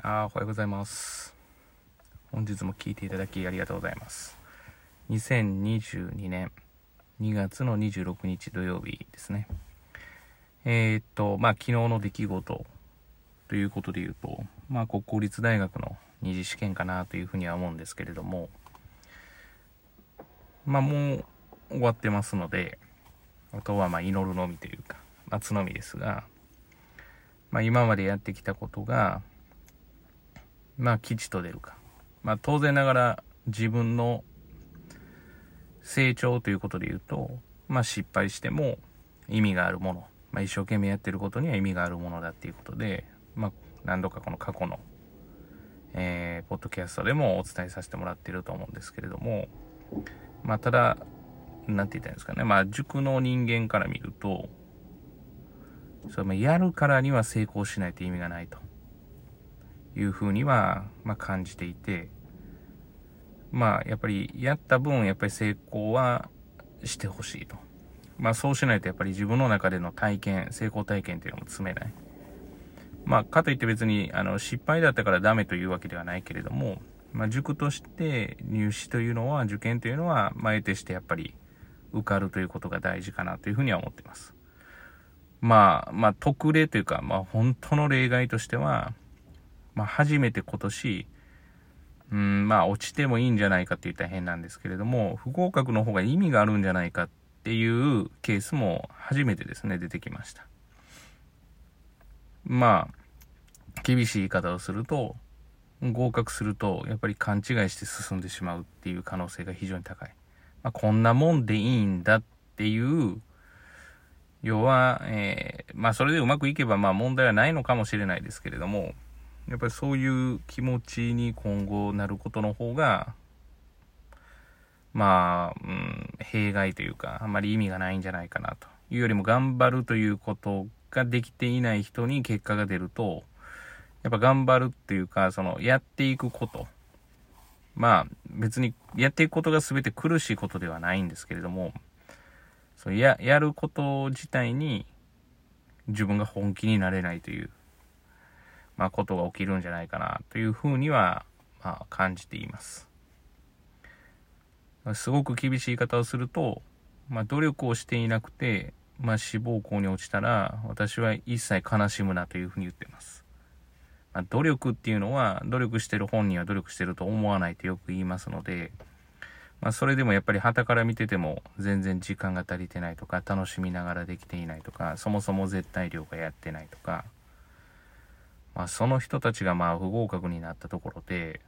あおはようございます。本日も聞いていただきありがとうございます。2022年2月の26日土曜日ですね。えーっと、まあ昨日の出来事ということで言うと、まあ国公立大学の二次試験かなというふうには思うんですけれども、まあもう終わってますので、あとはまあ祈るのみというか、待つのみですが、まあ今までやってきたことが、まあ吉と出るか。まあ当然ながら自分の成長ということで言うと、まあ失敗しても意味があるもの、まあ一生懸命やってることには意味があるものだっていうことで、まあ何度かこの過去の、えー、ポッドキャストでもお伝えさせてもらっていると思うんですけれども、まあただ、なんて言ったいいんですかね、まあ塾の人間から見ると、それまあやるからには成功しないと意味がないと。いうふうには、まあ、感じていて、まあ、やっぱりやった分、やっぱり成功はしてほしいと。まあ、そうしないとやっぱり自分の中での体験、成功体験っていうのも積めない。まあ、かといって別に、あの、失敗だったからダメというわけではないけれども、まあ、塾として入試というのは、受験というのは、前としてやっぱり受かるということが大事かなというふうには思っています。まあ、まあ、特例というか、まあ、本当の例外としては、まあ、初めて今年、うん、まあ、落ちてもいいんじゃないかって言ったら変なんですけれども、不合格の方が意味があるんじゃないかっていうケースも初めてですね、出てきました。まあ、厳しい言い方をすると、合格すると、やっぱり勘違いして進んでしまうっていう可能性が非常に高い。まあ、こんなもんでいいんだっていう、要は、えー、まあ、それでうまくいけば、まあ、問題はないのかもしれないですけれども、やっぱりそういう気持ちに今後なることの方が、まあ、うん、弊害というか、あんまり意味がないんじゃないかなというよりも頑張るということができていない人に結果が出ると、やっぱ頑張るっていうか、その、やっていくこと。まあ、別にやっていくことが全て苦しいことではないんですけれども、そうや、やること自体に自分が本気になれないというまあ、ことが起きるんじゃないかなというふうには、まあ、感じています。すごく厳しい言い方をすると、まあ、努力をしていなくて、まあ、志望校に落ちたら、私は一切悲しむなというふうに言ってます。まあ、努力っていうのは、努力してる本人は努力してると思わないとよく言いますので、まあ、それでもやっぱり旗から見てても全然時間が足りてないとか、楽しみながらできていないとか、そもそも絶対量がやってないとか、まあ、その人たちがまあ不合格になったところで、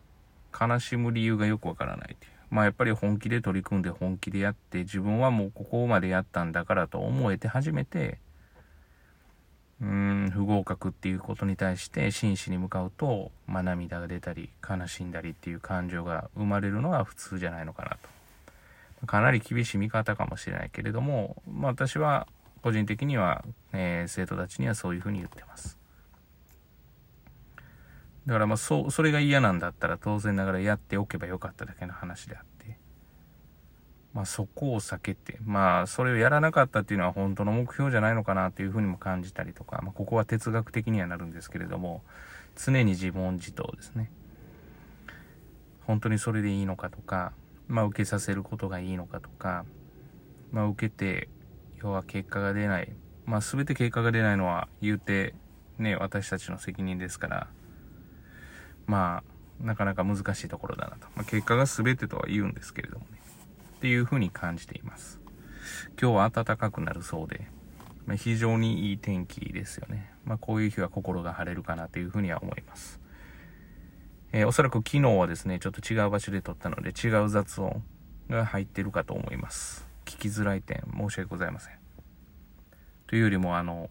悲しむ理由がよくわからないという。まあやっぱり本気で取り組んで本気でやって、自分はもうここまでやったんだからと思えて初めて、うん、不合格っていうことに対して真摯に向かうと、まあ涙が出たり、悲しんだりっていう感情が生まれるのが普通じゃないのかなと。かなり厳しい見方かもしれないけれども、まあ私は個人的には、えー、生徒たちにはそういうふうに言ってます。だからまあそそれが嫌なんだったら当然ながらやっておけばよかっただけの話であって。まあそこを避けてまあそれをやらなかったっていうのは本当の目標じゃないのかなっていうふうにも感じたりとか、まあ、ここは哲学的にはなるんですけれども常に自問自答ですね。本当にそれでいいのかとかまあ受けさせることがいいのかとかまあ受けて要は結果が出ない。まあ全て結果が出ないのは言うてね私たちの責任ですからまあ、なかなか難しいところだなと。まあ、結果が全てとは言うんですけれどもね。っていうふうに感じています。今日は暖かくなるそうで、まあ、非常にいい天気ですよね。まあ、こういう日は心が晴れるかなというふうには思います。えー、おそらく昨日はですね、ちょっと違う場所で撮ったので違う雑音が入ってるかと思います。聞きづらい点、申し訳ございません。というよりも、あの、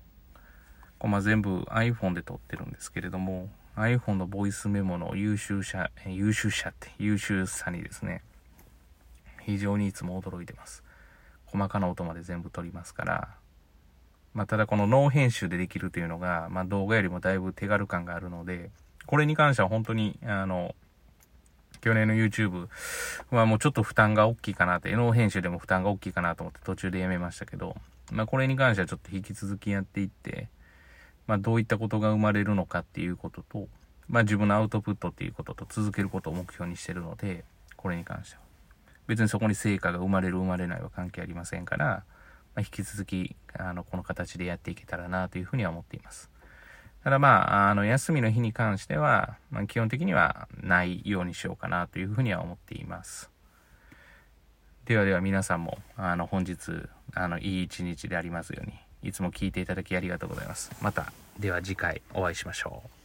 こま、全部 iPhone で撮ってるんですけれども、iPhone のボイスメモの優秀さ、優秀さって優秀さにですね、非常にいつも驚いてます。細かな音まで全部取りますから、まあ、ただこのノー編集でできるというのが、まあ、動画よりもだいぶ手軽感があるので、これに関しては本当に、あの、去年の YouTube はもうちょっと負担が大きいかなって、ノ編集でも負担が大きいかなと思って途中でやめましたけど、まあ、これに関してはちょっと引き続きやっていって、まあ、どういったことが生まれるのかっていうことと、まあ自分のアウトプットっていうことと続けることを目標にしてるので、これに関しては。別にそこに成果が生まれる生まれないは関係ありませんから、まあ、引き続き、あの、この形でやっていけたらなというふうには思っています。ただまあ、あの、休みの日に関しては、まあ、基本的にはないようにしようかなというふうには思っています。ではでは皆さんも、あの、本日、あの、いい一日でありますように、いつも聞いていただきありがとうございます。また、では次回お会いしましょう。